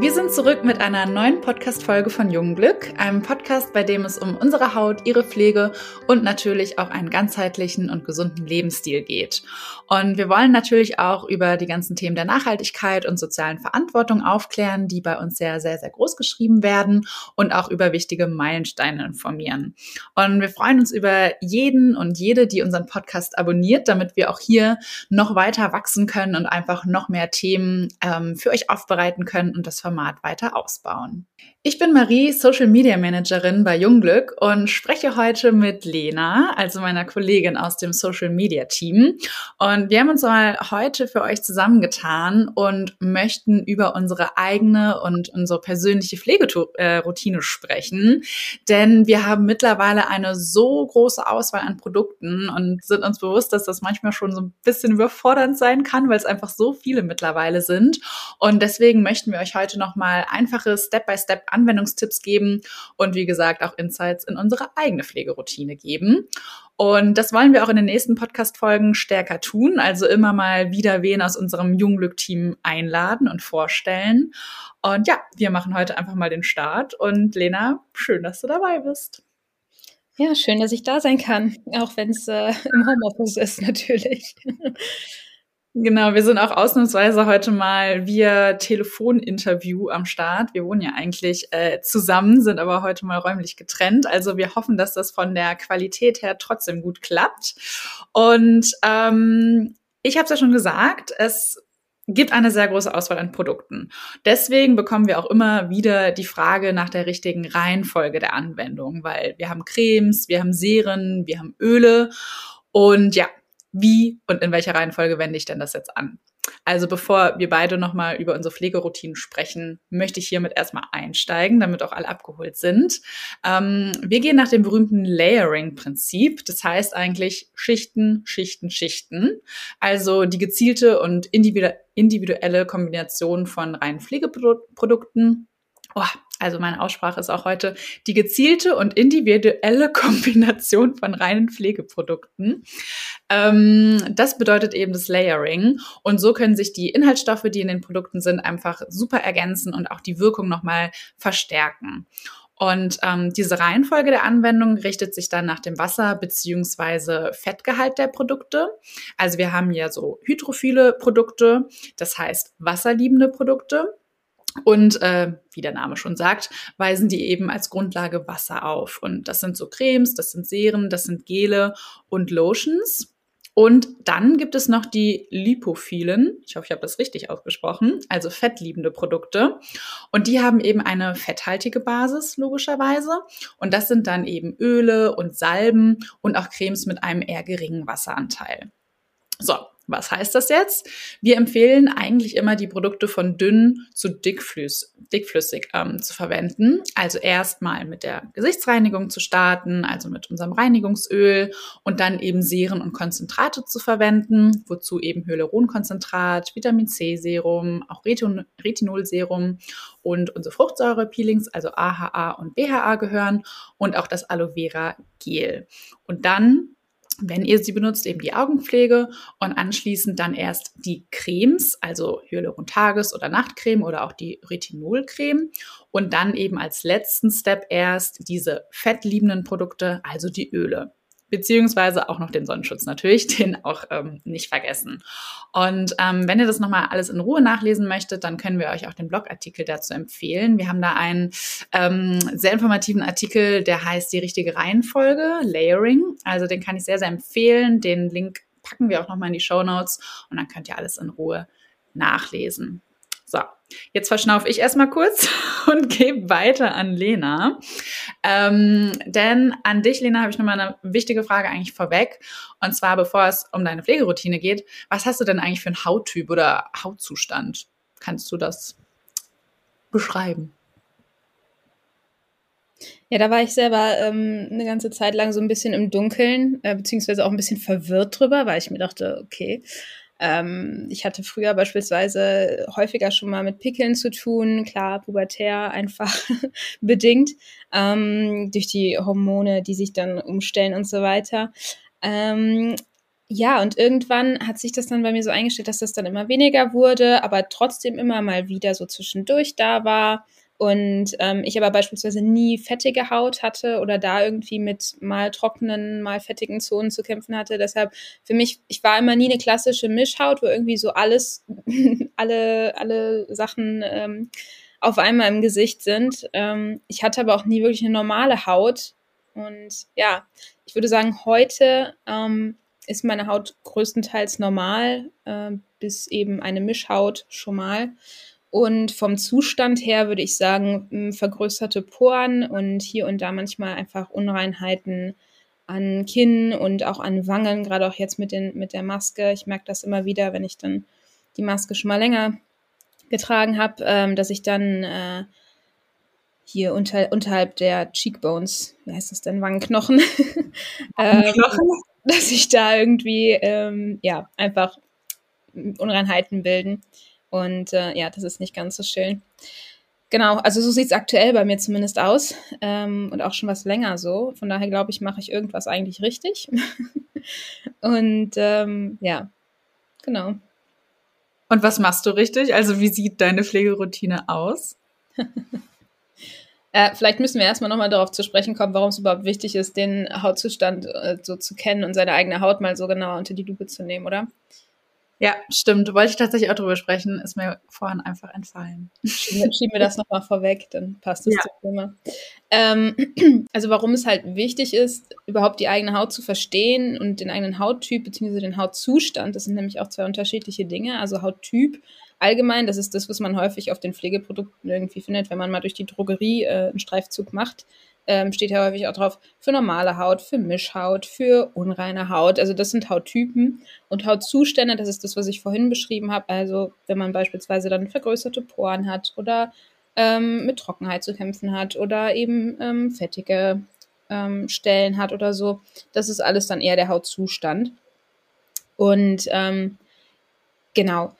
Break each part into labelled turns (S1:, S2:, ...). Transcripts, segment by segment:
S1: Wir sind zurück mit einer neuen Podcast-Folge von Jungglück, einem Podcast, bei dem es um unsere Haut, ihre Pflege und natürlich auch einen ganzheitlichen und gesunden Lebensstil geht. Und wir wollen natürlich auch über die ganzen Themen der Nachhaltigkeit und sozialen Verantwortung aufklären, die bei uns sehr, sehr, sehr groß geschrieben werden und auch über wichtige Meilensteine informieren. Und wir freuen uns über jeden und jede, die unseren Podcast abonniert, damit wir auch hier noch weiter wachsen können und einfach noch mehr Themen ähm, für euch aufbereiten können und das Format weiter ausbauen. Ich bin Marie, Social Media Managerin bei Jungglück und spreche heute mit Lena, also meiner Kollegin aus dem Social Media Team. Und wir haben uns mal heute für euch zusammengetan und möchten über unsere eigene und unsere persönliche Pflegeroutine sprechen. Denn wir haben mittlerweile eine so große Auswahl an Produkten und sind uns bewusst, dass das manchmal schon so ein bisschen überfordernd sein kann, weil es einfach so viele mittlerweile sind. Und deswegen möchten wir euch heute nochmal einfache Step-by-Step Anwendungstipps geben und wie gesagt auch Insights in unsere eigene Pflegeroutine geben. Und das wollen wir auch in den nächsten Podcast-Folgen stärker tun. Also immer mal wieder wen aus unserem Jungglück-Team einladen und vorstellen. Und ja, wir machen heute einfach mal den Start. Und Lena, schön, dass du dabei bist.
S2: Ja, schön, dass ich da sein kann, auch wenn es äh, im Homeoffice ist, natürlich.
S1: Genau, wir sind auch ausnahmsweise heute mal via Telefoninterview am Start. Wir wohnen ja eigentlich äh, zusammen, sind aber heute mal räumlich getrennt. Also wir hoffen, dass das von der Qualität her trotzdem gut klappt. Und ähm, ich habe es ja schon gesagt, es gibt eine sehr große Auswahl an Produkten. Deswegen bekommen wir auch immer wieder die Frage nach der richtigen Reihenfolge der Anwendung, weil wir haben Cremes, wir haben Serien, wir haben Öle. Und ja, wie und in welcher Reihenfolge wende ich denn das jetzt an? Also bevor wir beide nochmal über unsere Pflegeroutinen sprechen, möchte ich hiermit erstmal einsteigen, damit auch alle abgeholt sind. Ähm, wir gehen nach dem berühmten Layering-Prinzip. Das heißt eigentlich Schichten, Schichten, Schichten. Also die gezielte und individuelle Kombination von reinen Pflegeprodukten Oh, also meine Aussprache ist auch heute die gezielte und individuelle Kombination von reinen Pflegeprodukten. Ähm, das bedeutet eben das Layering. Und so können sich die Inhaltsstoffe, die in den Produkten sind, einfach super ergänzen und auch die Wirkung nochmal verstärken. Und ähm, diese Reihenfolge der Anwendung richtet sich dann nach dem Wasser- beziehungsweise Fettgehalt der Produkte. Also wir haben ja so hydrophile Produkte, das heißt wasserliebende Produkte. Und äh, wie der Name schon sagt, weisen die eben als Grundlage Wasser auf. Und das sind so Cremes, das sind Seren, das sind Gele und Lotions. Und dann gibt es noch die lipophilen, ich hoffe, ich habe das richtig ausgesprochen, also fettliebende Produkte. Und die haben eben eine fetthaltige Basis, logischerweise. Und das sind dann eben Öle und Salben und auch Cremes mit einem eher geringen Wasseranteil. So, was heißt das jetzt? Wir empfehlen eigentlich immer die Produkte von dünn zu dickflüss, dickflüssig ähm, zu verwenden. Also erstmal mit der Gesichtsreinigung zu starten, also mit unserem Reinigungsöl und dann eben Seren und Konzentrate zu verwenden, wozu eben Hyaluronkonzentrat, Vitamin C Serum, auch Retin Retinolserum und unsere Fruchtsäure-Peelings, also AHA und BHA gehören und auch das Aloe Vera Gel. Und dann wenn ihr sie benutzt, eben die Augenpflege und anschließend dann erst die Cremes, also Hyaluron Tages- oder Nachtcreme oder auch die Retinolcreme und dann eben als letzten Step erst diese fettliebenden Produkte, also die Öle beziehungsweise auch noch den Sonnenschutz natürlich, den auch ähm, nicht vergessen. Und ähm, wenn ihr das nochmal alles in Ruhe nachlesen möchtet, dann können wir euch auch den Blogartikel dazu empfehlen. Wir haben da einen ähm, sehr informativen Artikel, der heißt die richtige Reihenfolge, Layering. Also den kann ich sehr, sehr empfehlen. Den Link packen wir auch nochmal in die Show Notes und dann könnt ihr alles in Ruhe nachlesen. So, jetzt verschnaufe ich erstmal kurz und gebe weiter an Lena. Ähm, denn an dich, Lena, habe ich nochmal eine wichtige Frage eigentlich vorweg. Und zwar, bevor es um deine Pflegeroutine geht, was hast du denn eigentlich für einen Hauttyp oder Hautzustand? Kannst du das beschreiben?
S2: Ja, da war ich selber ähm, eine ganze Zeit lang so ein bisschen im Dunkeln, äh, beziehungsweise auch ein bisschen verwirrt drüber, weil ich mir dachte, okay, ähm, ich hatte früher beispielsweise häufiger schon mal mit Pickeln zu tun, klar, pubertär einfach bedingt, ähm, durch die Hormone, die sich dann umstellen und so weiter. Ähm, ja, und irgendwann hat sich das dann bei mir so eingestellt, dass das dann immer weniger wurde, aber trotzdem immer mal wieder so zwischendurch da war. Und ähm, ich aber beispielsweise nie fettige Haut hatte oder da irgendwie mit mal trockenen, mal fettigen Zonen zu kämpfen hatte. Deshalb für mich, ich war immer nie eine klassische Mischhaut, wo irgendwie so alles, alle, alle Sachen ähm, auf einmal im Gesicht sind. Ähm, ich hatte aber auch nie wirklich eine normale Haut. Und ja, ich würde sagen, heute ähm, ist meine Haut größtenteils normal, äh, bis eben eine Mischhaut schon mal. Und vom Zustand her würde ich sagen, vergrößerte Poren und hier und da manchmal einfach Unreinheiten an Kinn und auch an Wangen, gerade auch jetzt mit, den, mit der Maske. Ich merke das immer wieder, wenn ich dann die Maske schon mal länger getragen habe, ähm, dass ich dann äh, hier unter, unterhalb der Cheekbones, wie heißt das denn, Wangenknochen, ähm, dass sich da irgendwie ähm, ja einfach Unreinheiten bilden. Und äh, ja, das ist nicht ganz so schön. Genau, also so sieht es aktuell bei mir zumindest aus ähm, und auch schon was länger so. Von daher glaube ich, mache ich irgendwas eigentlich richtig. und ähm, ja, genau.
S1: Und was machst du richtig? Also wie sieht deine Pflegeroutine aus?
S2: äh, vielleicht müssen wir erstmal nochmal darauf zu sprechen kommen, warum es überhaupt wichtig ist, den Hautzustand äh, so zu kennen und seine eigene Haut mal so genau unter die Lupe zu nehmen, oder?
S1: Ja, stimmt. Wollte ich tatsächlich auch drüber sprechen, ist mir vorhin einfach entfallen.
S2: Schieben, wir das nochmal vorweg, dann passt es ja. zum Thema. Ähm, also warum es halt wichtig ist, überhaupt die eigene Haut zu verstehen und den eigenen Hauttyp bzw. den Hautzustand, das sind nämlich auch zwei unterschiedliche Dinge. Also Hauttyp allgemein, das ist das, was man häufig auf den Pflegeprodukten irgendwie findet, wenn man mal durch die Drogerie äh, einen Streifzug macht ähm, steht ja häufig auch drauf, für normale Haut, für Mischhaut, für unreine Haut. Also das sind Hauttypen und Hautzustände, das ist das, was ich vorhin beschrieben habe. Also wenn man beispielsweise dann vergrößerte Poren hat oder ähm, mit Trockenheit zu kämpfen hat oder eben ähm, fettige ähm, Stellen hat oder so, das ist alles dann eher der Hautzustand. Und ähm, genau,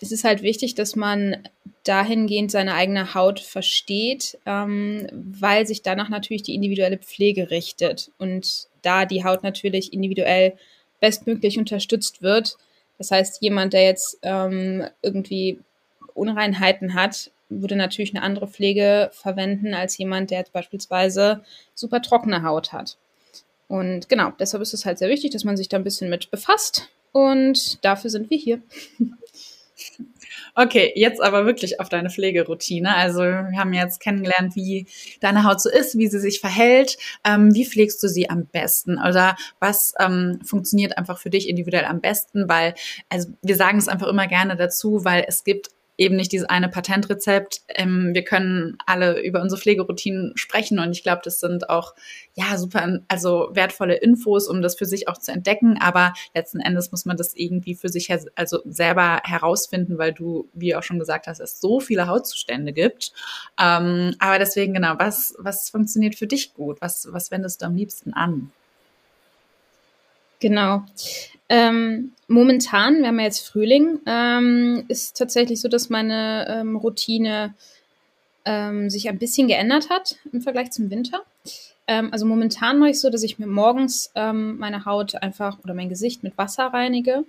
S2: es ist halt wichtig, dass man dahingehend seine eigene Haut versteht, ähm, weil sich danach natürlich die individuelle Pflege richtet und da die Haut natürlich individuell bestmöglich unterstützt wird. Das heißt, jemand, der jetzt ähm, irgendwie Unreinheiten hat, würde natürlich eine andere Pflege verwenden als jemand, der jetzt beispielsweise super trockene Haut hat. Und genau, deshalb ist es halt sehr wichtig, dass man sich da ein bisschen mit befasst. Und dafür sind wir hier.
S1: Okay, jetzt aber wirklich auf deine Pflegeroutine. Also wir haben jetzt kennengelernt, wie deine Haut so ist, wie sie sich verhält. Ähm, wie pflegst du sie am besten? Oder was ähm, funktioniert einfach für dich individuell am besten? Weil, also wir sagen es einfach immer gerne dazu, weil es gibt eben nicht dieses eine Patentrezept. Ähm, wir können alle über unsere Pflegeroutinen sprechen und ich glaube, das sind auch ja super, also wertvolle Infos, um das für sich auch zu entdecken. Aber letzten Endes muss man das irgendwie für sich also selber herausfinden, weil du, wie auch schon gesagt hast, es so viele Hautzustände gibt. Ähm, aber deswegen genau, was was funktioniert für dich gut? Was was wendest du am liebsten an?
S2: Genau. Ähm, momentan, wir haben ja jetzt Frühling, ähm, ist tatsächlich so, dass meine ähm, Routine ähm, sich ein bisschen geändert hat im Vergleich zum Winter. Ähm, also momentan mache ich so, dass ich mir morgens ähm, meine Haut einfach oder mein Gesicht mit Wasser reinige.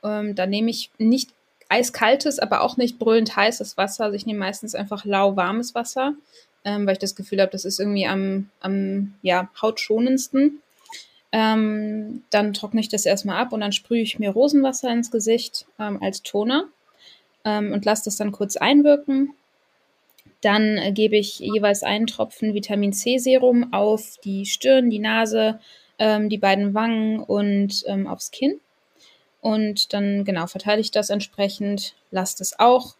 S2: da nehme ich nicht eiskaltes, aber auch nicht brüllend heißes Wasser. Also ich nehme meistens einfach lauwarmes Wasser, weil ich das Gefühl habe, das ist irgendwie am, am ja, hautschonendsten. Ähm, dann trockne ich das erstmal ab und dann sprühe ich mir Rosenwasser ins Gesicht ähm, als Toner ähm, und lasse das dann kurz einwirken. Dann äh, gebe ich jeweils einen Tropfen Vitamin C Serum auf die Stirn, die Nase, ähm, die beiden Wangen und ähm, aufs Kinn. Und dann genau verteile ich das entsprechend, lasse das auch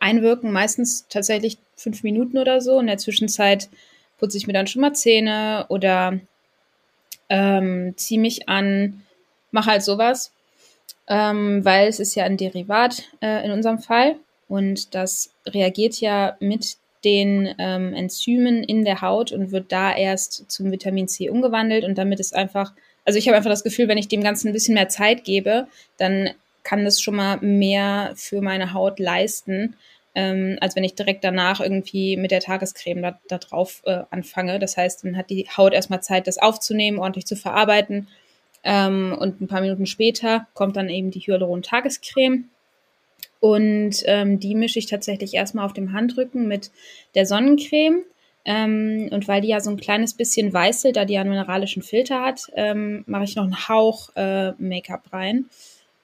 S2: einwirken, meistens tatsächlich fünf Minuten oder so. In der Zwischenzeit putze ich mir dann schon mal Zähne oder ähm, ziehe mich an, mache halt sowas, ähm, weil es ist ja ein Derivat äh, in unserem Fall. Und das reagiert ja mit den ähm, Enzymen in der Haut und wird da erst zum Vitamin C umgewandelt. Und damit ist einfach, also ich habe einfach das Gefühl, wenn ich dem Ganzen ein bisschen mehr Zeit gebe, dann kann das schon mal mehr für meine Haut leisten ähm, als wenn ich direkt danach irgendwie mit der Tagescreme da, da drauf äh, anfange. Das heißt, dann hat die Haut erstmal Zeit, das aufzunehmen, ordentlich zu verarbeiten Ähm, und ein paar Minuten später kommt dann eben die Hyaluron-Tagescreme. Und ähm, die mische ich tatsächlich erstmal auf dem Handrücken mit der Sonnencreme. Ähm, und weil die ja so ein kleines bisschen weißelt, da die ja einen mineralischen Filter hat, ähm, mache ich noch einen Hauch äh, Make-up rein.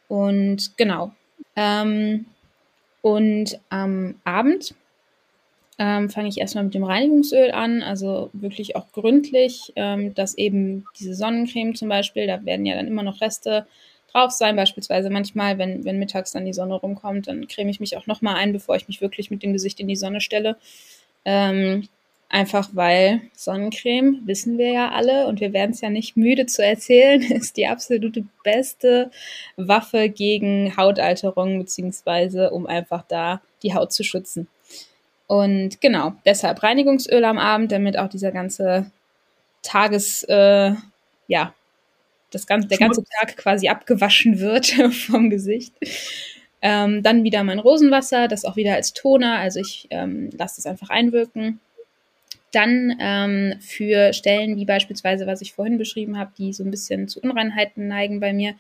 S2: Und genau. Ähm, und am Abend ähm, fange ich erstmal mit dem Reinigungsöl an, also wirklich auch gründlich, ähm, dass eben diese Sonnencreme zum Beispiel, da werden ja dann immer noch Reste drauf sein, beispielsweise manchmal, wenn, wenn mittags dann die Sonne rumkommt, dann creme ich mich auch nochmal ein, bevor ich mich wirklich mit dem Gesicht in die Sonne stelle. Ähm, einfach weil Sonnencreme, wissen wir ja alle, und wir werden es ja nicht müde zu erzählen, ist die absolute beste Waffe gegen Hautalterung, beziehungsweise um einfach da die Haut zu schützen. Und genau, deshalb Reinigungsöl am Abend, damit auch dieser ganze Tages, äh, ja, das ganze, der ganze Tag quasi abgewaschen wird vom Gesicht. Ähm, dann wieder mein Rosenwasser, das auch wieder als Toner, also ich ähm, lasse das einfach einwirken. Dann ähm, für Stellen wie beispielsweise, was ich vorhin beschrieben habe, die so ein bisschen zu Unreinheiten neigen bei mir,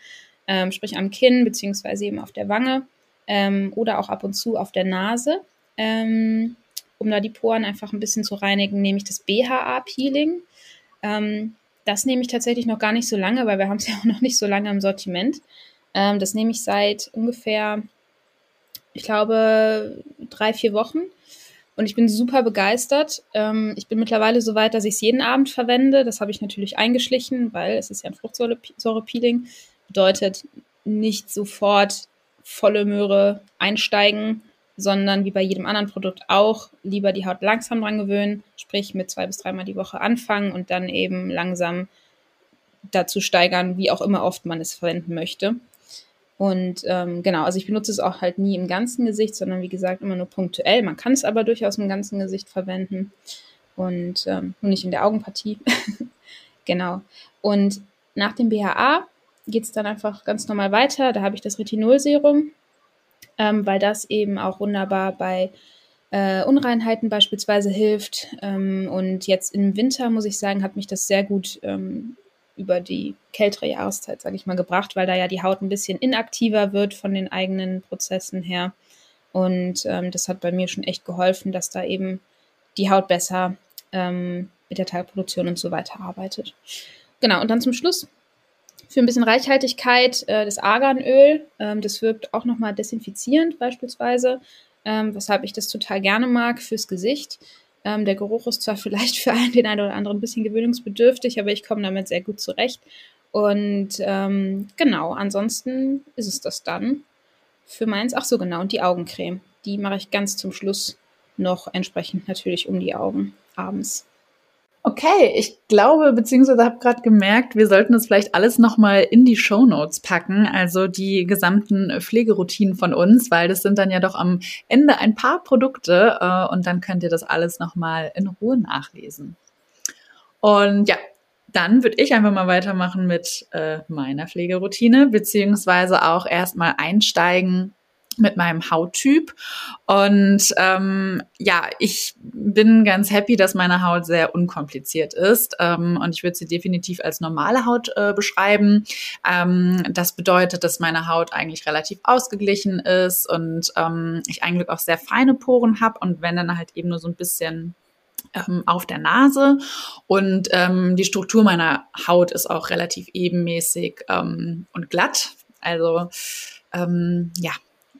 S2: ähm, sprich am Kinn beziehungsweise eben auf der Wange ähm, oder auch ab und zu auf der Nase. Ähm, um da die Poren einfach ein bisschen zu reinigen, nehme ich das BHA-Peeling. Ähm, das nehme ich tatsächlich noch gar nicht so lange, weil wir haben es ja auch noch nicht so lange im Sortiment. Ähm, das nehme ich seit ungefähr, ich glaube, drei, vier Wochen. Und ich bin super begeistert. Ähm, ich bin mittlerweile so weit, dass ich es jeden Abend verwende. Das habe ich natürlich eingeschlichen, weil es ist ja ein Fruchtsäure-Peeling. Bedeutet nicht sofort volle Möhre einsteigen, sondern wie bei jedem anderen Produkt auch lieber die Haut langsam dran gewöhnen, sprich mit zwei bis dreimal die Woche anfangen und dann eben langsam dazu steigern, wie auch immer oft man es verwenden möchte. Und ähm, genau, also ich benutze es auch halt nie im ganzen Gesicht, sondern wie gesagt immer nur punktuell. Man kann es aber durchaus im ganzen Gesicht verwenden und ähm, nur nicht in der Augenpartie. genau. Und nach dem BHA geht es dann einfach ganz normal weiter. Da habe ich das Retinolserum ähm, weil das eben auch wunderbar bei äh, Unreinheiten beispielsweise hilft. Ähm, und jetzt im Winter, muss ich sagen, hat mich das sehr gut ähm, über die kältere Jahreszeit, sage ich mal, gebracht, weil da ja die Haut ein bisschen inaktiver wird von den eigenen Prozessen her. Und ähm, das hat bei mir schon echt geholfen, dass da eben die Haut besser ähm, mit der Teilproduktion und so weiter arbeitet. Genau, und dann zum Schluss für ein bisschen Reichhaltigkeit äh, das Arganöl. Ähm, das wirkt auch nochmal desinfizierend beispielsweise, ähm, weshalb ich das total gerne mag fürs Gesicht. Ähm, der Geruch ist zwar vielleicht für einen, den einen oder anderen ein bisschen gewöhnungsbedürftig, aber ich komme damit sehr gut zurecht. Und ähm, genau, ansonsten ist es das dann für meins. Ach so, genau, und die Augencreme. Die mache ich ganz zum Schluss noch entsprechend natürlich um die Augen abends.
S1: Okay, ich glaube, beziehungsweise habe gerade gemerkt, wir sollten das vielleicht alles nochmal in die Show Notes packen, also die gesamten Pflegeroutinen von uns, weil das sind dann ja doch am Ende ein paar Produkte äh, und dann könnt ihr das alles nochmal in Ruhe nachlesen. Und ja, dann würde ich einfach mal weitermachen mit äh, meiner Pflegeroutine, beziehungsweise auch erstmal einsteigen mit meinem Hauttyp. Und ähm, ja, ich bin ganz happy, dass meine Haut sehr unkompliziert ist. Ähm, und ich würde sie definitiv als normale Haut äh, beschreiben. Ähm, das bedeutet, dass meine Haut eigentlich relativ ausgeglichen ist und ähm, ich eigentlich auch sehr feine Poren habe. Und wenn dann halt eben nur so ein bisschen ähm, auf der Nase und ähm, die Struktur meiner Haut ist auch relativ ebenmäßig ähm, und glatt. Also ähm, ja,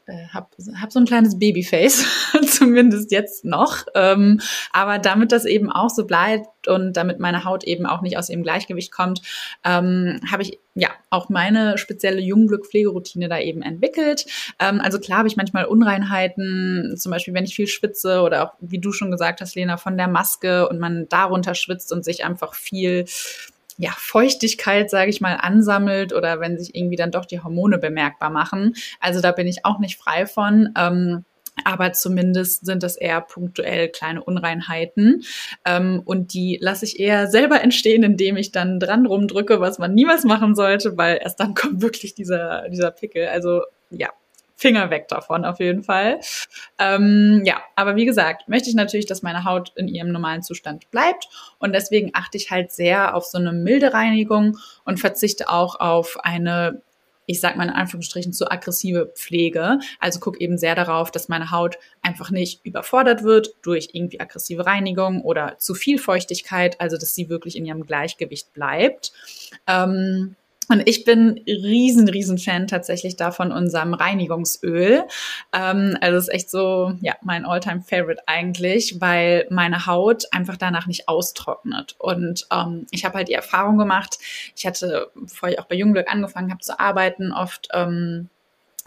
S1: äh, habe hab so ein kleines Babyface, zumindest jetzt noch. Ähm, aber damit das eben auch so bleibt und damit meine Haut eben auch nicht aus ihrem Gleichgewicht kommt, ähm, habe ich ja auch meine spezielle Jungglück-Pflegeroutine da eben entwickelt. Ähm, also klar habe ich manchmal Unreinheiten, zum Beispiel wenn ich viel schwitze oder auch, wie du schon gesagt hast, Lena, von der Maske und man darunter schwitzt und sich einfach viel ja, Feuchtigkeit, sage ich mal, ansammelt oder wenn sich irgendwie dann doch die Hormone bemerkbar machen. Also da bin ich auch nicht frei von. Ähm, aber zumindest sind das eher punktuell kleine Unreinheiten. Ähm, und die lasse ich eher selber entstehen, indem ich dann dran rumdrücke, was man niemals machen sollte, weil erst dann kommt wirklich dieser, dieser Pickel. Also ja, Finger weg davon auf jeden Fall. Ähm, ja, aber wie gesagt, möchte ich natürlich, dass meine Haut in ihrem normalen Zustand bleibt und deswegen achte ich halt sehr auf so eine milde Reinigung und verzichte auch auf eine ich sag mal in Anführungsstrichen, zu aggressive Pflege. Also guck eben sehr darauf, dass meine Haut einfach nicht überfordert wird durch irgendwie aggressive Reinigung oder zu viel Feuchtigkeit, also dass sie wirklich in ihrem Gleichgewicht bleibt. Ähm, und ich bin riesen, riesen Fan tatsächlich davon unserem Reinigungsöl. Ähm, also ist echt so, ja, mein Alltime favorite eigentlich, weil meine Haut einfach danach nicht austrocknet. Und ähm, ich habe halt die Erfahrung gemacht, ich hatte, bevor ich auch bei Jungglück angefangen habe zu arbeiten, oft ähm,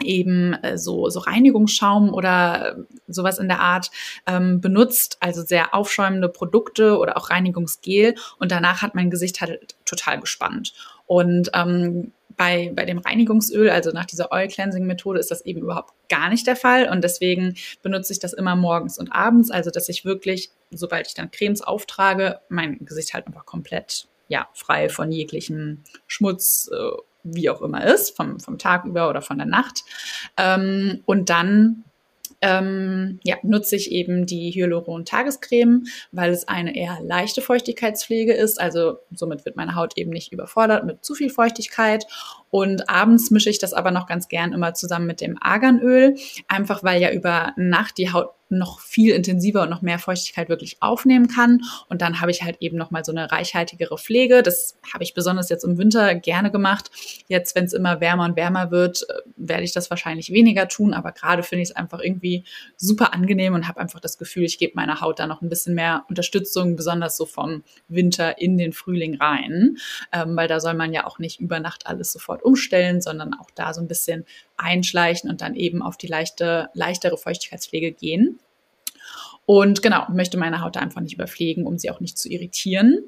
S1: eben äh, so, so Reinigungsschaum oder sowas in der Art ähm, benutzt, also sehr aufschäumende Produkte oder auch Reinigungsgel und danach hat mein Gesicht halt total gespannt. Und ähm, bei, bei dem Reinigungsöl, also nach dieser Oil Cleansing Methode, ist das eben überhaupt gar nicht der Fall. Und deswegen benutze ich das immer morgens und abends. Also, dass ich wirklich, sobald ich dann Cremes auftrage, mein Gesicht halt einfach komplett ja, frei von jeglichem Schmutz, äh, wie auch immer ist, vom, vom Tag über oder von der Nacht. Ähm, und dann ähm, ja, nutze ich eben die Hyaluron-Tagescreme, weil es eine eher leichte Feuchtigkeitspflege ist. Also somit wird meine Haut eben nicht überfordert mit zu viel Feuchtigkeit. Und abends mische ich das aber noch ganz gern immer zusammen mit dem Arganöl, einfach weil ja über Nacht die Haut noch viel intensiver und noch mehr Feuchtigkeit wirklich aufnehmen kann. Und dann habe ich halt eben noch mal so eine reichhaltigere Pflege. Das habe ich besonders jetzt im Winter gerne gemacht. Jetzt, wenn es immer wärmer und wärmer wird, äh, werde ich das wahrscheinlich weniger tun. Aber gerade finde ich es einfach irgendwie super angenehm und habe einfach das Gefühl, ich gebe meiner Haut da noch ein bisschen mehr Unterstützung, besonders so vom Winter in den Frühling rein. Ähm, weil da soll man ja auch nicht über Nacht alles sofort umstellen, sondern auch da so ein bisschen einschleichen und dann eben auf die leichte, leichtere Feuchtigkeitspflege gehen. Und genau, möchte meine Haut einfach nicht überpflegen, um sie auch nicht zu irritieren.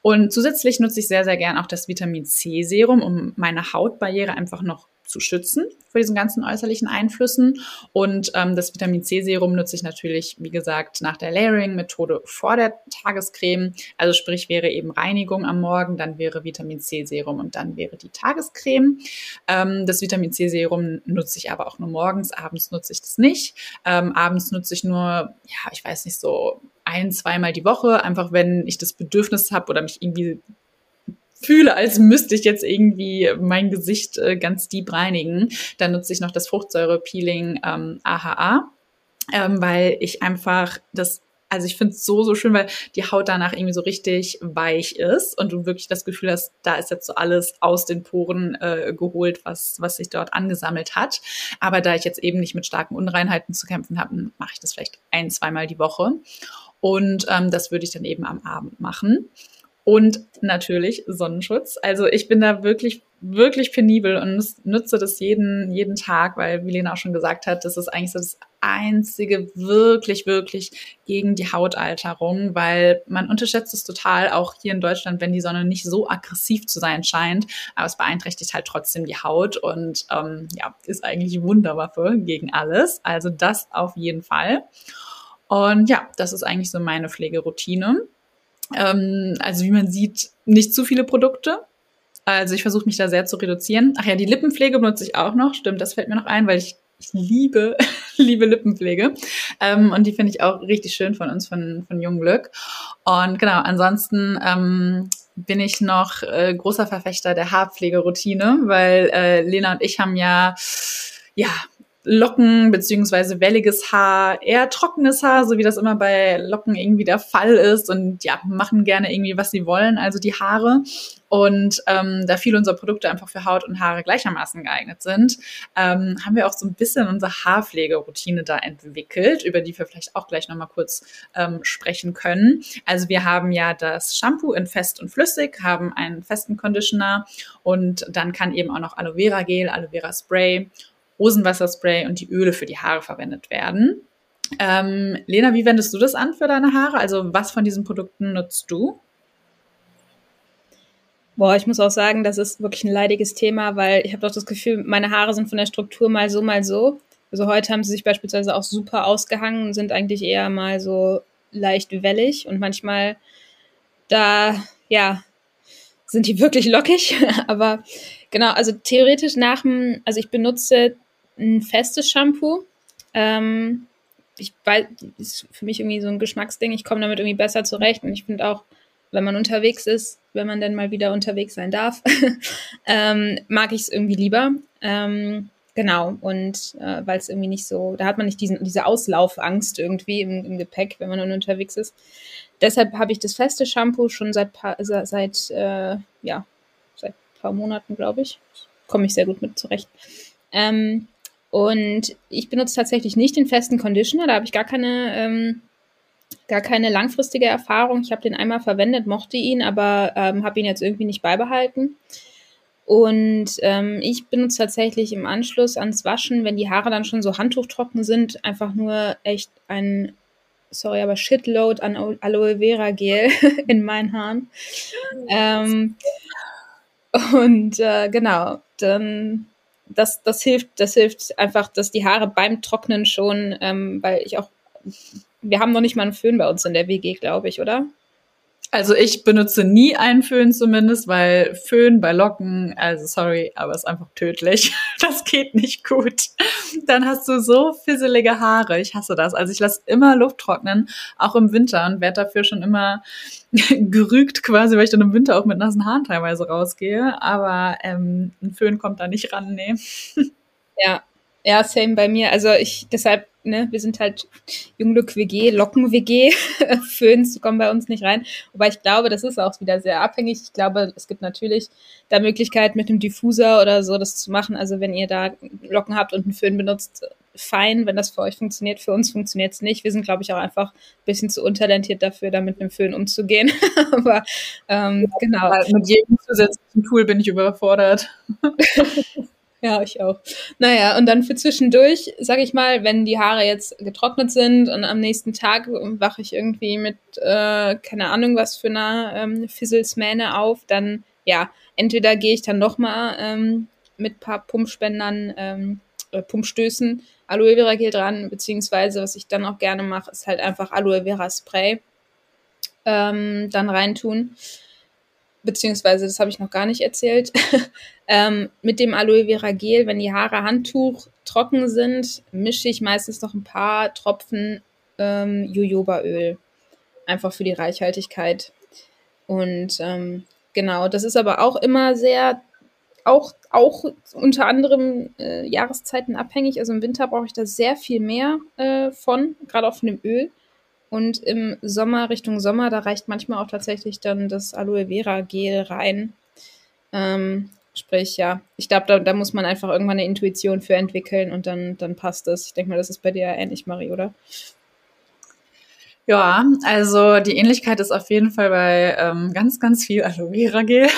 S1: Und zusätzlich nutze ich sehr, sehr gern auch das Vitamin C Serum, um meine Hautbarriere einfach noch zu schützen vor diesen ganzen äußerlichen Einflüssen. Und ähm, das Vitamin C-Serum nutze ich natürlich, wie gesagt, nach der Layering-Methode vor der Tagescreme. Also sprich, wäre eben Reinigung am Morgen, dann wäre Vitamin C-Serum und dann wäre die Tagescreme. Ähm, das Vitamin C-Serum nutze ich aber auch nur morgens, abends nutze ich das nicht. Ähm, abends nutze ich nur, ja, ich weiß nicht, so ein, zweimal die Woche, einfach wenn ich das Bedürfnis habe oder mich irgendwie fühle, als müsste ich jetzt irgendwie mein Gesicht äh, ganz deep reinigen, dann nutze ich noch das Fruchtsäure-Peeling ähm, AHA, ähm, weil ich einfach das also ich finde es so, so schön, weil die Haut danach irgendwie so richtig weich ist und du wirklich das Gefühl hast, da ist jetzt so alles aus den Poren äh, geholt, was, was sich dort angesammelt hat. Aber da ich jetzt eben nicht mit starken Unreinheiten zu kämpfen habe, mache ich das vielleicht ein, zweimal die Woche. Und ähm, das würde ich dann eben am Abend machen. Und natürlich Sonnenschutz. Also ich bin da wirklich, wirklich penibel und nutze das jeden, jeden Tag, weil, wie Lena auch schon gesagt hat, das ist eigentlich so das einzige wirklich, wirklich gegen die Hautalterung, weil man unterschätzt es total, auch hier in Deutschland, wenn die Sonne nicht so aggressiv zu sein scheint, aber es beeinträchtigt halt trotzdem die Haut und ähm, ja, ist eigentlich Wunderwaffe gegen alles. Also das auf jeden Fall. Und ja, das ist eigentlich so meine Pflegeroutine. Ähm, also wie man sieht, nicht zu viele Produkte. Also ich versuche mich da sehr zu reduzieren. Ach ja, die Lippenpflege benutze ich auch noch. Stimmt, das fällt mir noch ein, weil ich, ich liebe, liebe Lippenpflege. Ähm, und die finde ich auch richtig schön von uns, von, von Jungglück. Und genau, ansonsten ähm, bin ich noch äh, großer Verfechter der Haarpflegeroutine, weil äh, Lena und ich haben ja ja, Locken beziehungsweise welliges Haar, eher trockenes Haar, so wie das immer bei Locken irgendwie der Fall ist und ja, machen gerne irgendwie, was sie wollen, also die Haare. Und ähm, da viele unserer Produkte einfach für Haut und Haare gleichermaßen geeignet sind, ähm, haben wir auch so ein bisschen unsere Haarpflegeroutine da entwickelt, über die wir vielleicht auch gleich nochmal kurz ähm, sprechen können. Also wir haben ja das Shampoo in fest und flüssig, haben einen festen Conditioner und dann kann eben auch noch Aloe Vera Gel, Aloe Vera Spray Rosenwasserspray und die Öle für die Haare verwendet werden. Ähm, Lena, wie wendest du das an für deine Haare? Also was von diesen Produkten nutzt du?
S2: Boah, ich muss auch sagen, das ist wirklich ein leidiges Thema, weil ich habe doch das Gefühl, meine Haare sind von der Struktur mal so, mal so. Also heute haben sie sich beispielsweise auch super ausgehangen und sind eigentlich eher mal so leicht wellig und manchmal da, ja, sind die wirklich lockig. Aber genau, also theoretisch nach dem, also ich benutze ein festes Shampoo. Ähm, ich weiß, ist für mich irgendwie so ein Geschmacksding. Ich komme damit irgendwie besser zurecht und ich finde auch, wenn man unterwegs ist, wenn man dann mal wieder unterwegs sein darf, ähm, mag ich es irgendwie lieber. Ähm, genau, und äh, weil es irgendwie nicht so, da hat man nicht diesen, diese Auslaufangst irgendwie im, im Gepäck, wenn man dann unterwegs ist. Deshalb habe ich das feste Shampoo schon seit paar, seit äh, ja seit paar Monaten, glaube ich. Komme ich sehr gut mit zurecht. Ähm, und ich benutze tatsächlich nicht den festen Conditioner, da habe ich gar keine, ähm, gar keine langfristige Erfahrung. Ich habe den einmal verwendet, mochte ihn, aber ähm, habe ihn jetzt irgendwie nicht beibehalten. Und ähm, ich benutze tatsächlich im Anschluss ans Waschen, wenn die Haare dann schon so handtuchtrocken sind, einfach nur echt ein, sorry, aber Shitload an Aloe Vera Gel in meinen Haaren. Ähm, und äh, genau, dann das, das hilft, das hilft einfach, dass die Haare beim Trocknen schon, ähm, weil ich auch, wir haben noch nicht mal einen Föhn bei uns in der WG, glaube ich, oder?
S1: Also ich benutze nie einen Föhn zumindest, weil Föhn bei Locken, also sorry, aber ist einfach tödlich. Das geht nicht gut. Dann hast du so fisselige Haare. Ich hasse das. Also ich lasse immer Luft trocknen, auch im Winter und werde dafür schon immer gerügt quasi, weil ich dann im Winter auch mit nassen Haaren teilweise rausgehe. Aber ähm, ein Föhn kommt da nicht ran, nee.
S2: Ja, ja, same bei mir. Also ich, deshalb ne, wir sind halt Junglück-WG, Locken-WG, Föhns kommen bei uns nicht rein. Wobei ich glaube, das ist auch wieder sehr abhängig. Ich glaube, es gibt natürlich da Möglichkeit mit einem Diffuser oder so das zu machen. Also wenn ihr da Locken habt und einen Föhn benutzt, fein, wenn das für euch funktioniert. Für uns funktioniert es nicht. Wir sind, glaube ich, auch einfach ein bisschen zu untalentiert dafür, da mit einem Föhn umzugehen. Aber ähm, ja, genau.
S1: Mit jedem zusätzlichen Tool bin ich überfordert.
S2: Ja, ich auch. Naja, und dann für zwischendurch, sag ich mal, wenn die Haare jetzt getrocknet sind und am nächsten Tag wache ich irgendwie mit, äh, keine Ahnung, was für einer ähm, Fizzlesmähne auf, dann, ja, entweder gehe ich dann nochmal ähm, mit paar Pumpspendern, ähm, äh, Pumpstößen Aloe Vera Gel dran, beziehungsweise was ich dann auch gerne mache, ist halt einfach Aloe Vera Spray ähm, dann reintun beziehungsweise das habe ich noch gar nicht erzählt, ähm, mit dem Aloe Vera Gel, wenn die Haare Handtuch trocken sind, mische ich meistens noch ein paar Tropfen ähm, Jojobaöl. Einfach für die Reichhaltigkeit. Und ähm, genau, das ist aber auch immer sehr, auch, auch unter anderem äh, Jahreszeiten abhängig. Also im Winter brauche ich da sehr viel mehr äh, von, gerade auch von dem Öl. Und im Sommer, Richtung Sommer, da reicht manchmal auch tatsächlich dann das Aloe Vera Gel rein. Ähm, sprich, ja, ich glaube, da, da, muss man einfach irgendwann eine Intuition für entwickeln und dann, dann passt es. Ich denke mal, das ist bei dir ähnlich, Marie, oder?
S1: Ja, also die Ähnlichkeit ist auf jeden Fall bei ähm, ganz, ganz viel Aloe Vera Gel.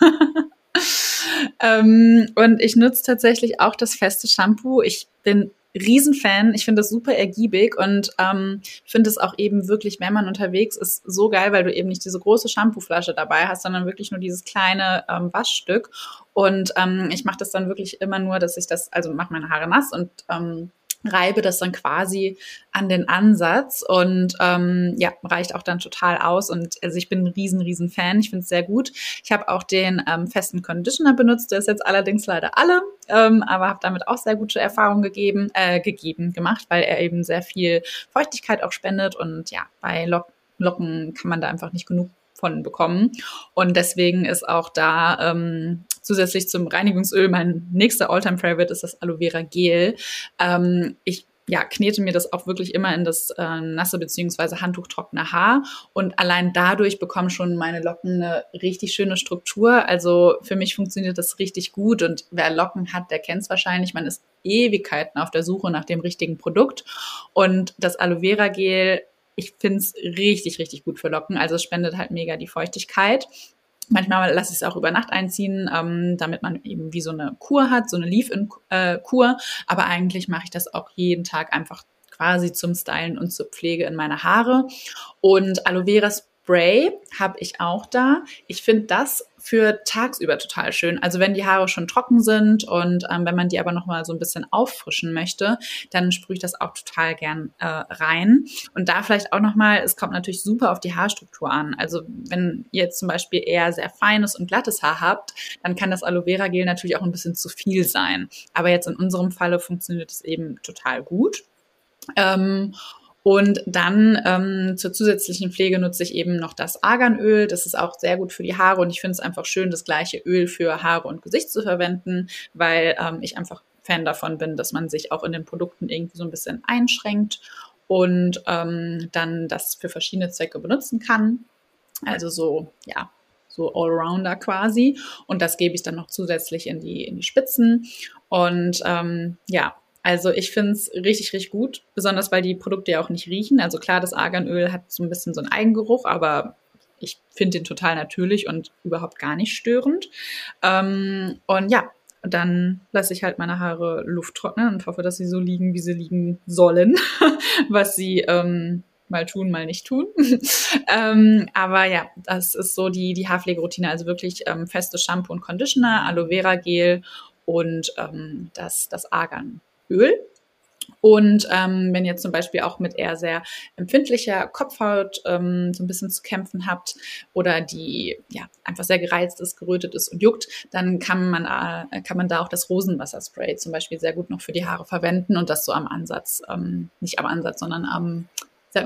S1: ähm, und ich nutze tatsächlich auch das feste Shampoo. Ich bin Riesenfan. Ich finde das super ergiebig und ähm, finde es auch eben wirklich, wenn man unterwegs ist, so geil, weil du eben nicht diese große Shampooflasche dabei hast, sondern wirklich nur dieses kleine ähm, Waschstück. Und ähm, ich mache das dann wirklich immer nur, dass ich das, also mache meine Haare nass und ähm, reibe das dann quasi an den Ansatz und ähm, ja, reicht auch dann total aus. Und also ich bin ein riesen, riesen Fan. Ich finde es sehr gut. Ich habe auch den ähm, festen Conditioner benutzt, der ist jetzt allerdings leider alle, ähm, aber habe damit auch sehr gute Erfahrungen gegeben, äh, gegeben, gemacht, weil er eben sehr viel Feuchtigkeit auch spendet und ja, bei Lock Locken kann man da einfach nicht genug von bekommen. Und deswegen ist auch da ähm, zusätzlich zum Reinigungsöl mein nächster Alltime favorite ist das Aloe Vera Gel. Ähm, ich ja, knete mir das auch wirklich immer in das äh, nasse beziehungsweise handtuchtrockene Haar und allein dadurch bekommen schon meine Locken eine richtig schöne Struktur. Also für mich funktioniert das richtig gut und wer Locken hat, der kennt es wahrscheinlich. Man ist Ewigkeiten auf der Suche nach dem richtigen Produkt und das Aloe Vera Gel ich finde es richtig, richtig gut für Locken. Also es spendet halt mega die Feuchtigkeit. Manchmal lasse ich es auch über Nacht einziehen, ähm, damit man eben wie so eine Kur hat, so eine Leave-In-Kur. Aber eigentlich mache ich das auch jeden Tag einfach quasi zum Stylen und zur Pflege in meine Haare. Und Aloe Vera Spray habe ich auch da. Ich finde das für tagsüber total schön. Also wenn die Haare schon trocken sind und ähm, wenn man die aber noch mal so ein bisschen auffrischen möchte, dann sprühe ich das auch total gern äh, rein. Und da vielleicht auch noch mal, es kommt natürlich super auf die Haarstruktur an. Also wenn ihr jetzt zum Beispiel eher sehr feines und glattes Haar habt, dann kann das Aloe Vera Gel natürlich auch ein bisschen zu viel sein. Aber jetzt in unserem Falle funktioniert es eben total gut. Ähm, und dann ähm, zur zusätzlichen Pflege nutze ich eben noch das Arganöl. Das ist auch sehr gut für die Haare und ich finde es einfach schön, das gleiche Öl für Haare und Gesicht zu verwenden, weil ähm, ich einfach Fan davon bin, dass man sich auch in den Produkten irgendwie so ein bisschen einschränkt und ähm, dann das für verschiedene Zwecke benutzen kann. Also so, ja, so Allrounder quasi. Und das gebe ich dann noch zusätzlich in die, in die Spitzen. Und ähm, ja, also ich finde es richtig, richtig gut, besonders weil die Produkte ja auch nicht riechen. Also klar, das Arganöl hat so ein bisschen so einen Eigengeruch, aber ich finde den total natürlich und überhaupt gar nicht störend. Ähm, und ja, dann lasse ich halt meine Haare Luft trocknen und hoffe, dass sie so liegen, wie sie liegen sollen, was sie ähm, mal tun, mal nicht tun. ähm, aber ja, das ist so die, die Haarpflegeroutine, also wirklich ähm, festes Shampoo und Conditioner, Aloe Vera Gel und ähm, das, das Argan. Öl. Und ähm, wenn ihr zum Beispiel auch mit eher sehr empfindlicher Kopfhaut ähm, so ein bisschen zu kämpfen habt oder die ja einfach sehr gereizt ist, gerötet ist und juckt, dann kann man, äh, kann man da auch das Rosenwasserspray zum Beispiel sehr gut noch für die Haare verwenden und das so am Ansatz, ähm, nicht am Ansatz, sondern am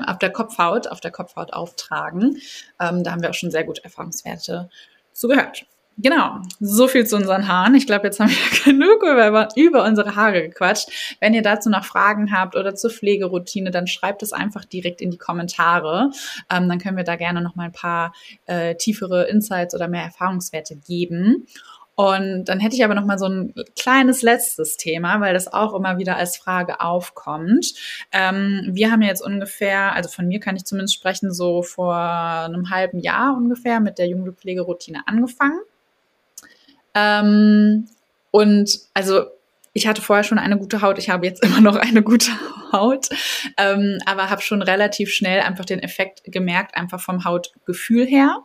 S1: auf der Kopfhaut, auf der Kopfhaut auftragen. Ähm, da haben wir auch schon sehr gute Erfahrungswerte zugehört. Genau, so viel zu unseren Haaren. Ich glaube, jetzt haben wir genug über, über unsere Haare gequatscht. Wenn ihr dazu noch Fragen habt oder zur Pflegeroutine, dann schreibt es einfach direkt in die Kommentare. Ähm, dann können wir da gerne noch mal ein paar äh, tiefere Insights oder mehr Erfahrungswerte geben. Und dann hätte ich aber noch mal so ein kleines letztes Thema, weil das auch immer wieder als Frage aufkommt. Ähm, wir haben ja jetzt ungefähr, also von mir kann ich zumindest sprechen, so vor einem halben Jahr ungefähr mit der Jugendpflegeroutine angefangen. Ähm, und also ich hatte vorher schon eine gute Haut, ich habe jetzt immer noch eine gute Haut, ähm, aber habe schon relativ schnell einfach den Effekt gemerkt, einfach vom Hautgefühl her.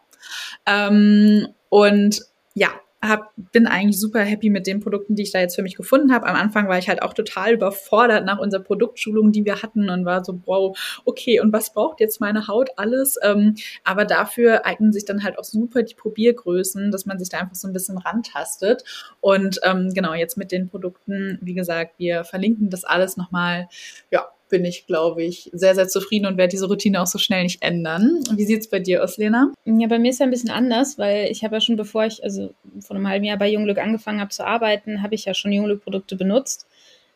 S1: Ähm, und ja, hab, bin eigentlich super happy mit den Produkten, die ich da jetzt für mich gefunden habe. Am Anfang war ich halt auch total überfordert nach unserer Produktschulung, die wir hatten und war so, wow, okay, und was braucht jetzt meine Haut alles? Ähm, aber dafür eignen sich dann halt auch super die Probiergrößen, dass man sich da einfach so ein bisschen rantastet. Und ähm, genau, jetzt mit den Produkten, wie gesagt, wir verlinken das alles nochmal, ja, bin ich, glaube ich, sehr, sehr zufrieden und werde diese Routine auch so schnell nicht ändern. Wie sieht es bei dir aus, Lena?
S2: Ja, bei mir ist ja ein bisschen anders, weil ich habe ja schon, bevor ich, also vor einem halben Jahr bei Junglück angefangen habe zu arbeiten, habe ich ja schon Junglück-Produkte benutzt.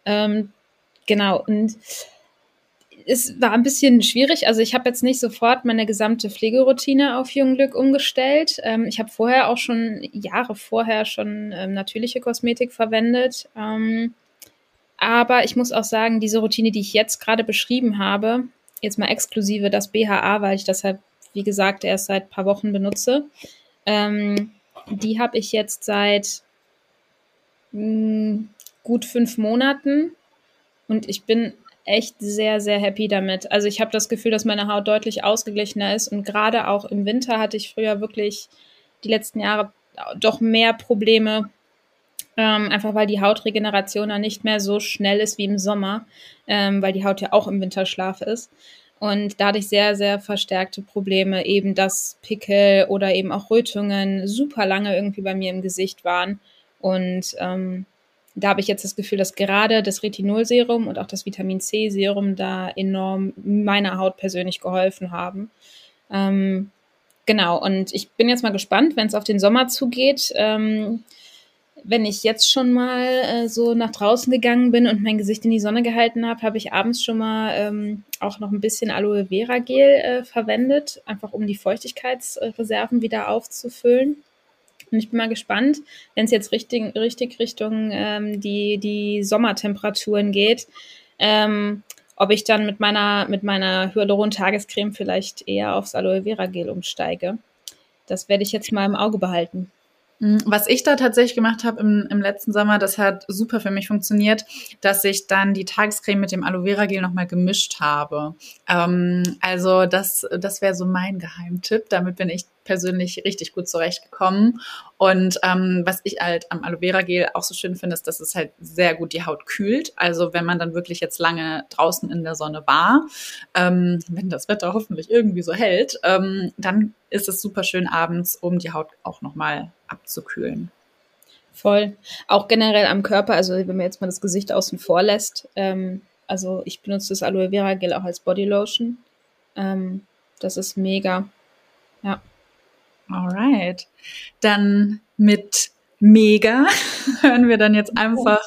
S2: Ähm, genau, und es war ein bisschen schwierig. Also ich habe jetzt nicht sofort meine gesamte Pflegeroutine auf Junglück umgestellt. Ähm, ich habe vorher auch schon, Jahre vorher schon ähm, natürliche Kosmetik verwendet. Ähm, aber ich muss auch sagen, diese Routine, die ich jetzt gerade beschrieben habe, jetzt mal exklusive das BHA, weil ich das halt, wie gesagt, erst seit ein paar Wochen benutze, ähm, die habe ich jetzt seit mh, hm, gut fünf Monaten und ich bin echt sehr, sehr happy damit. Also ich habe das Gefühl, dass meine Haut deutlich ausgeglichener ist und gerade auch im Winter hatte ich früher wirklich die letzten Jahre doch mehr Probleme ähm, einfach weil die Hautregeneration dann nicht mehr so schnell ist wie im Sommer, ähm, weil die Haut ja auch im Winterschlaf ist. Und dadurch sehr, sehr verstärkte Probleme, eben dass Pickel oder eben auch Rötungen super lange irgendwie bei mir im Gesicht waren. Und ähm, da habe ich jetzt das Gefühl, dass gerade das Retinolserum und auch das Vitamin C-Serum da enorm meiner Haut persönlich geholfen haben. Ähm, genau, und ich bin jetzt mal gespannt, wenn es auf den Sommer zugeht. Ähm, wenn ich jetzt schon mal äh, so nach draußen gegangen bin und mein Gesicht in die Sonne gehalten habe, habe ich abends schon mal ähm, auch noch ein bisschen Aloe Vera Gel äh, verwendet, einfach um die Feuchtigkeitsreserven wieder aufzufüllen. Und ich bin mal gespannt, wenn es jetzt richtig, richtig Richtung ähm, die, die Sommertemperaturen geht, ähm, ob ich dann mit meiner, mit meiner Hyaluron-Tagescreme vielleicht eher aufs Aloe Vera Gel umsteige. Das werde ich jetzt mal im Auge behalten.
S1: Mm, was ich da tatsächlich gemacht habe im, im letzten Sommer, das hat super für mich funktioniert, dass ich dann die Tagescreme mit dem Aloe Vera Gel nochmal gemischt habe. Ähm, also das, das wäre so mein Geheimtipp. Damit bin ich persönlich richtig gut zurechtgekommen. Und ähm, was ich halt am Aloe Vera Gel auch so schön finde, ist, dass es halt sehr gut die Haut kühlt. Also wenn man dann wirklich jetzt lange draußen in der Sonne war, ähm, wenn das Wetter hoffentlich irgendwie so hält, ähm, dann ist es super schön abends, um die Haut auch nochmal abzukühlen.
S2: Voll. Auch generell am Körper, also wenn man jetzt mal das Gesicht außen vor lässt, ähm, also ich benutze das Aloe Vera Gel auch als Bodylotion. Ähm, das ist mega. Ja.
S1: Alright. Dann mit mega hören wir dann jetzt einfach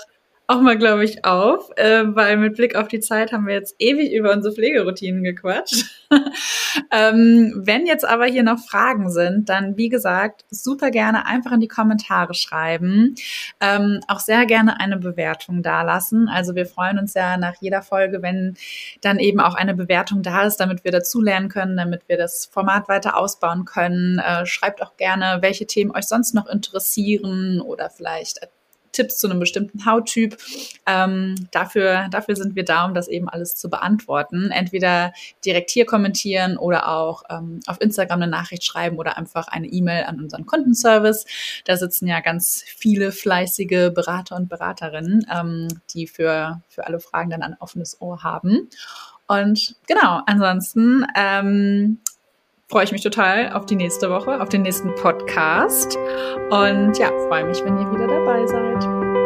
S1: auch mal, glaube ich, auf, äh, weil mit Blick auf die Zeit haben wir jetzt ewig über unsere Pflegeroutinen gequatscht. ähm, wenn jetzt aber hier noch Fragen sind, dann wie gesagt, super gerne einfach in die Kommentare schreiben. Ähm, auch sehr gerne eine Bewertung dalassen. Also wir freuen uns ja nach jeder Folge, wenn dann eben auch eine Bewertung da ist, damit wir dazulernen können, damit wir das Format weiter ausbauen können. Äh, schreibt auch gerne, welche Themen euch sonst noch interessieren oder vielleicht Tipps zu einem bestimmten Hauttyp. Ähm, dafür, dafür sind wir da, um das eben alles zu beantworten. Entweder direkt hier kommentieren oder auch ähm, auf Instagram eine Nachricht schreiben oder einfach eine E-Mail an unseren Kundenservice. Da sitzen ja ganz viele fleißige Berater und Beraterinnen, ähm, die für, für alle Fragen dann ein offenes Ohr haben. Und genau, ansonsten ähm, freue ich mich total auf die nächste Woche, auf den nächsten Podcast. Und ja, freue mich, wenn ihr wieder dabei seid.